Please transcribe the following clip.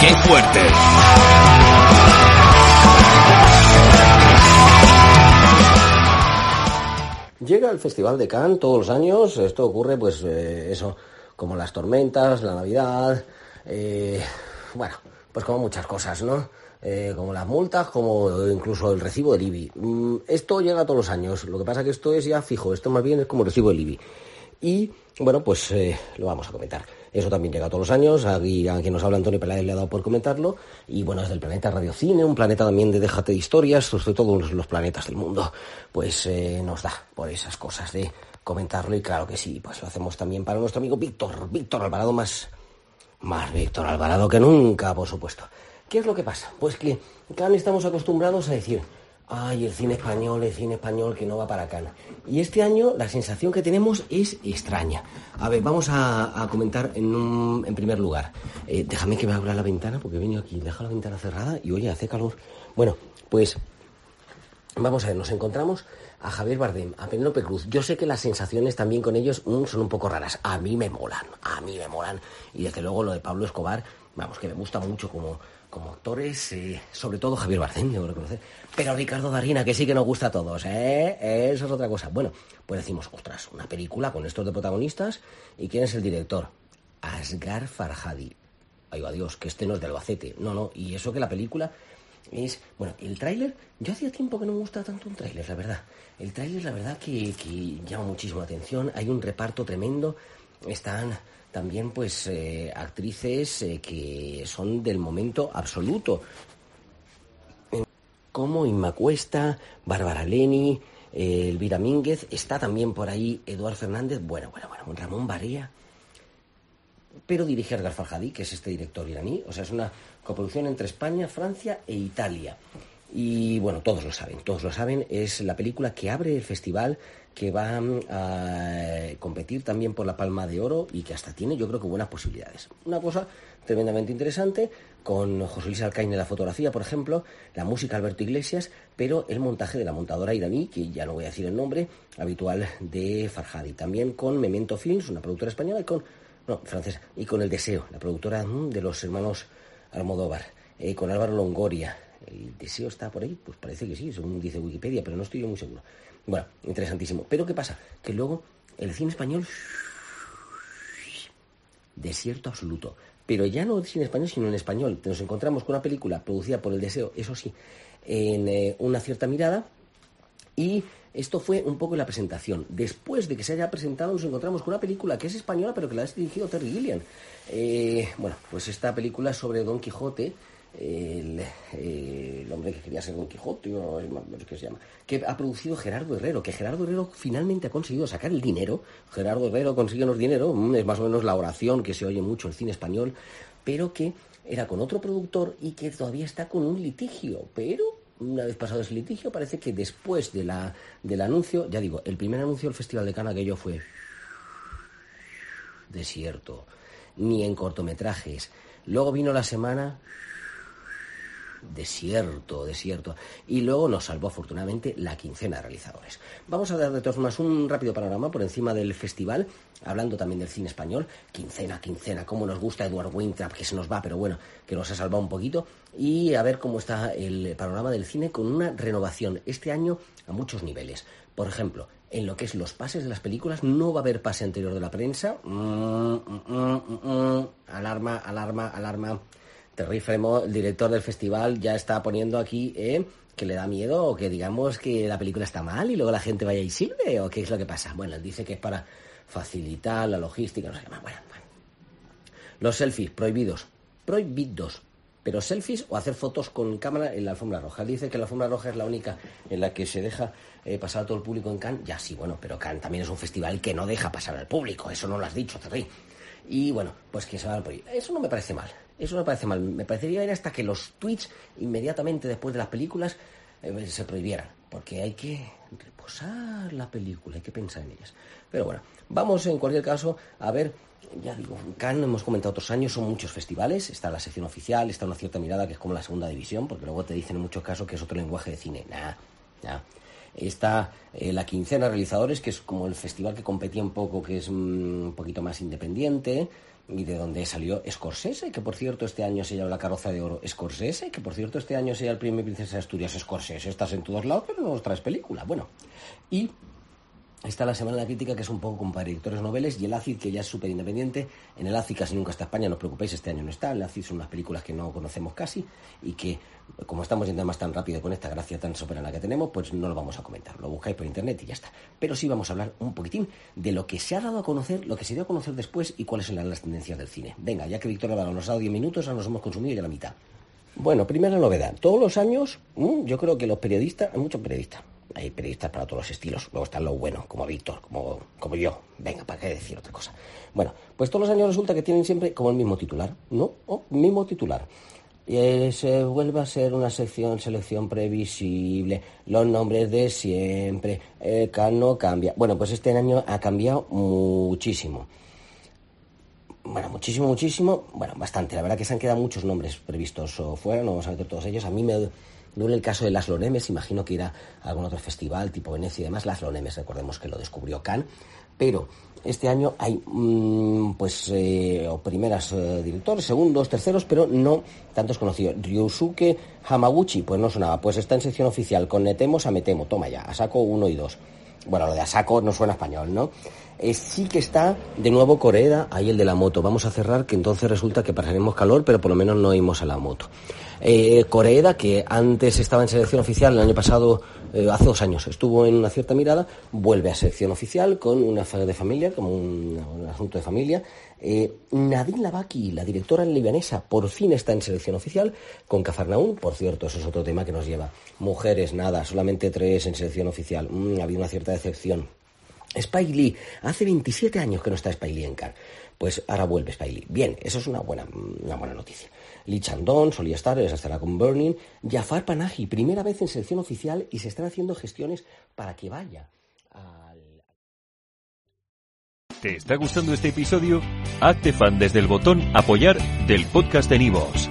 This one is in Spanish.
¡Qué fuerte! Llega el Festival de Cannes todos los años, esto ocurre pues eh, eso, como las tormentas, la Navidad, eh, bueno, pues como muchas cosas, ¿no? Eh, como las multas, como incluso el recibo del IBI. Mm, esto llega todos los años, lo que pasa que esto es ya fijo, esto más bien es como el recibo del IBI. Y bueno, pues lo vamos a comentar. Eso también llega todos los años. Aquí a quien nos habla Antonio Peláez le ha dado por comentarlo. Y bueno, es del planeta Radiocine, un planeta también de déjate de historias, sobre todos los planetas del mundo. Pues eh, nos da por esas cosas de comentarlo. Y claro que sí, pues lo hacemos también para nuestro amigo Víctor, Víctor Alvarado, más, más Víctor Alvarado que nunca, por supuesto. ¿Qué es lo que pasa? Pues que vez estamos acostumbrados a decir, ay, el cine español, el cine español que no va para Cana. Y este año la sensación que tenemos es extraña. A ver, vamos a, comentar en, un, en primer lugar. Eh, déjame que me abra la ventana porque he venido aquí, deja la ventana cerrada y oye, hace calor. Bueno, pues vamos a ver, nos encontramos a Javier Bardem, a Penélope Cruz. Yo sé que las sensaciones también con ellos mm, son un poco raras. A mí me molan, a mí me molan. Y desde luego lo de Pablo Escobar, vamos, que me gusta mucho como, como actores, eh, sobre todo Javier Bardem, debo reconocer. Pero Ricardo Darina, que sí que nos gusta a todos, ¿eh? Eso es otra cosa. Bueno, pues decimos, ostras, una película con estos de protagonistas. ¿Y quién es el director? Asgar Farhadi. Ay, va Dios, que este no es de Albacete. No, no, y eso que la película es... Bueno, el tráiler, yo hacía tiempo que no me gusta tanto un tráiler, la verdad. El tráiler, la verdad, que, que llama muchísimo la atención. Hay un reparto tremendo. Están también, pues, eh, actrices eh, que son del momento absoluto. Como Inma Cuesta, Bárbara Leni, eh, Elvira Mínguez. Está también por ahí Eduard Fernández. Bueno, bueno, bueno, Ramón Barea pero dirige Asghar Farhadi, que es este director iraní. O sea, es una coproducción entre España, Francia e Italia. Y bueno, todos lo saben, todos lo saben. Es la película que abre el festival, que va mm, a competir también por la Palma de Oro y que hasta tiene, yo creo que buenas posibilidades. Una cosa tremendamente interesante, con José Luis Alcaine en la fotografía, por ejemplo, la música Alberto Iglesias, pero el montaje de la montadora iraní, que ya no voy a decir el nombre, habitual de Farhadi. También con Memento Films, una productora española, y con no, francesa, y con El Deseo, la productora mm, de los hermanos Almodóvar, eh, con Álvaro Longoria. ¿El Deseo está por ahí? Pues parece que sí, según dice Wikipedia, pero no estoy yo muy seguro. Bueno, interesantísimo. Pero ¿qué pasa? Que luego el cine español... Desierto absoluto. Pero ya no cine español, sino en español. Nos encontramos con una película producida por El Deseo, eso sí, en eh, una cierta mirada, y esto fue un poco la presentación. Después de que se haya presentado, nos encontramos con una película que es española, pero que la ha dirigido Terry Gilliam. Eh, bueno, pues esta película sobre Don Quijote, el, eh, el, hombre que quería ser Don Quijote, o ¿qué se llama? Que ha producido Gerardo Herrero, que Gerardo Herrero finalmente ha conseguido sacar el dinero. Gerardo Herrero consíguenos dinero, mm, es más o menos la oración que se oye mucho en el cine español, pero que era con otro productor y que todavía está con un litigio, pero una vez pasado ese litigio, parece que después de la, del anuncio, ya digo, el primer anuncio del Festival de Cannes aquello fue desierto, ni en cortometrajes. Luego vino la semana desierto, desierto. Y luego nos salvó afortunadamente la quincena de realizadores. Vamos a dar de todas formas un rápido panorama por encima del festival, hablando también del cine español. Quincena, quincena, cómo nos gusta Edward Winthrop, que se nos va, pero bueno, que nos ha salvado un poquito. Y a ver cómo está el panorama del cine con una renovación este año a muchos niveles. Por ejemplo, en lo que es los pases de las películas, no va a haber pase anterior de la prensa. Mm, mm, mm, alarma, alarma, alarma. Terry Fremo, el director del festival, ya está poniendo aquí eh, que le da miedo o que digamos que la película está mal y luego la gente vaya y sirve o qué es lo que pasa. Bueno, él dice que es para facilitar la logística, no sé qué más. Bueno, bueno. Los selfies prohibidos. Prohibidos. pero selfies o hacer fotos con cámara en la alfombra roja. Dice que la alfombra roja es la única en la que se deja eh, pasar a todo el público en Cannes. Ya sí, bueno, pero Cannes también es un festival que no deja pasar al público, eso no lo has dicho, Terry. Y bueno, pues que se va por ahí. Eso no me parece mal, eso no me parece mal. Me parecería bien hasta que los tweets inmediatamente después de las películas eh, se prohibieran, porque hay que reposar la película, hay que pensar en ellas. Pero bueno, vamos en cualquier caso a ver, ya digo, Cannes hemos comentado otros años, son muchos festivales, está la sección oficial, está una cierta mirada que es como la segunda división, porque luego te dicen en muchos casos que es otro lenguaje de cine. Nah, nah. Está eh, la quincena realizadores, que es como el festival que competía un poco, que es mm, un poquito más independiente, y de donde salió Scorsese, que por cierto este año se llama la carroza de oro Scorsese, que por cierto este año se llama el premio Princesa de Asturias Scorsese. Estás en todos lados, pero no nos traes película. Bueno, y Está la Semana de la Crítica, que es un poco como para directores noveles, y el ACID, que ya es súper independiente. En el ACID casi nunca está España, no os preocupéis, este año no está. El ACID son unas películas que no conocemos casi y que, como estamos yendo más tan rápido con esta gracia tan soberana que tenemos, pues no lo vamos a comentar. Lo buscáis por internet y ya está. Pero sí vamos a hablar un poquitín de lo que se ha dado a conocer, lo que se dio a conocer después y cuáles son las tendencias del cine. Venga, ya que Victoria nos ha dado 10 minutos, ahora nos hemos consumido ya la mitad. Bueno, primera novedad. Todos los años, mm, yo creo que los periodistas, hay muchos periodistas, hay periodistas para todos los estilos. Luego están los buenos, como Víctor, como, como yo. Venga, ¿para qué decir otra cosa? Bueno, pues todos los años resulta que tienen siempre como el mismo titular, ¿no? Mismo titular. Eh, se vuelve a ser una sección, selección previsible, los nombres de siempre, el no cambia. Bueno, pues este año ha cambiado muchísimo. Bueno, muchísimo, muchísimo. Bueno, bastante. La verdad que se han quedado muchos nombres previstos o fuera, no vamos a meter todos ellos. A mí me en el caso de Las Lonemes, imagino que irá a algún otro festival tipo Venecia y demás. Las Lonemes, recordemos que lo descubrió Cannes. Pero este año hay mm, pues eh, primeras eh, directores, segundos, terceros, pero no tantos conocidos. Ryusuke Hamaguchi, pues no sonaba. Pues está en sección oficial con Netemos a Metemo. Toma ya, a saco uno y dos. Bueno, lo de Asako no suena español, ¿no? Eh, sí que está de nuevo Corea, ahí el de la moto. Vamos a cerrar, que entonces resulta que pasaremos calor, pero por lo menos no oímos a la moto. Eh, Corea, que antes estaba en selección oficial el año pasado, eh, hace dos años, estuvo en una cierta mirada, vuelve a selección oficial con una de familia, como un, asunto de familia. Eh, Nadine Lavaki, la directora libanesa, por fin está en selección oficial con Cafarnaún. Por cierto, eso es otro tema que nos lleva. Mujeres, nada, solamente tres en selección oficial. Mm, ha habido una cierta decepción. Spike Lee, hace 27 años que no está Spike Lee en Cannes. Pues ahora vuelve Spike Lee. Bien, eso es una buena, una buena noticia. Lee Chandon solía estar, estará con Burning. Jafar Panahi, primera vez en selección oficial y se están haciendo gestiones para que vaya al... ¿Te está gustando este episodio? Hazte fan desde el botón apoyar del podcast de Nivos.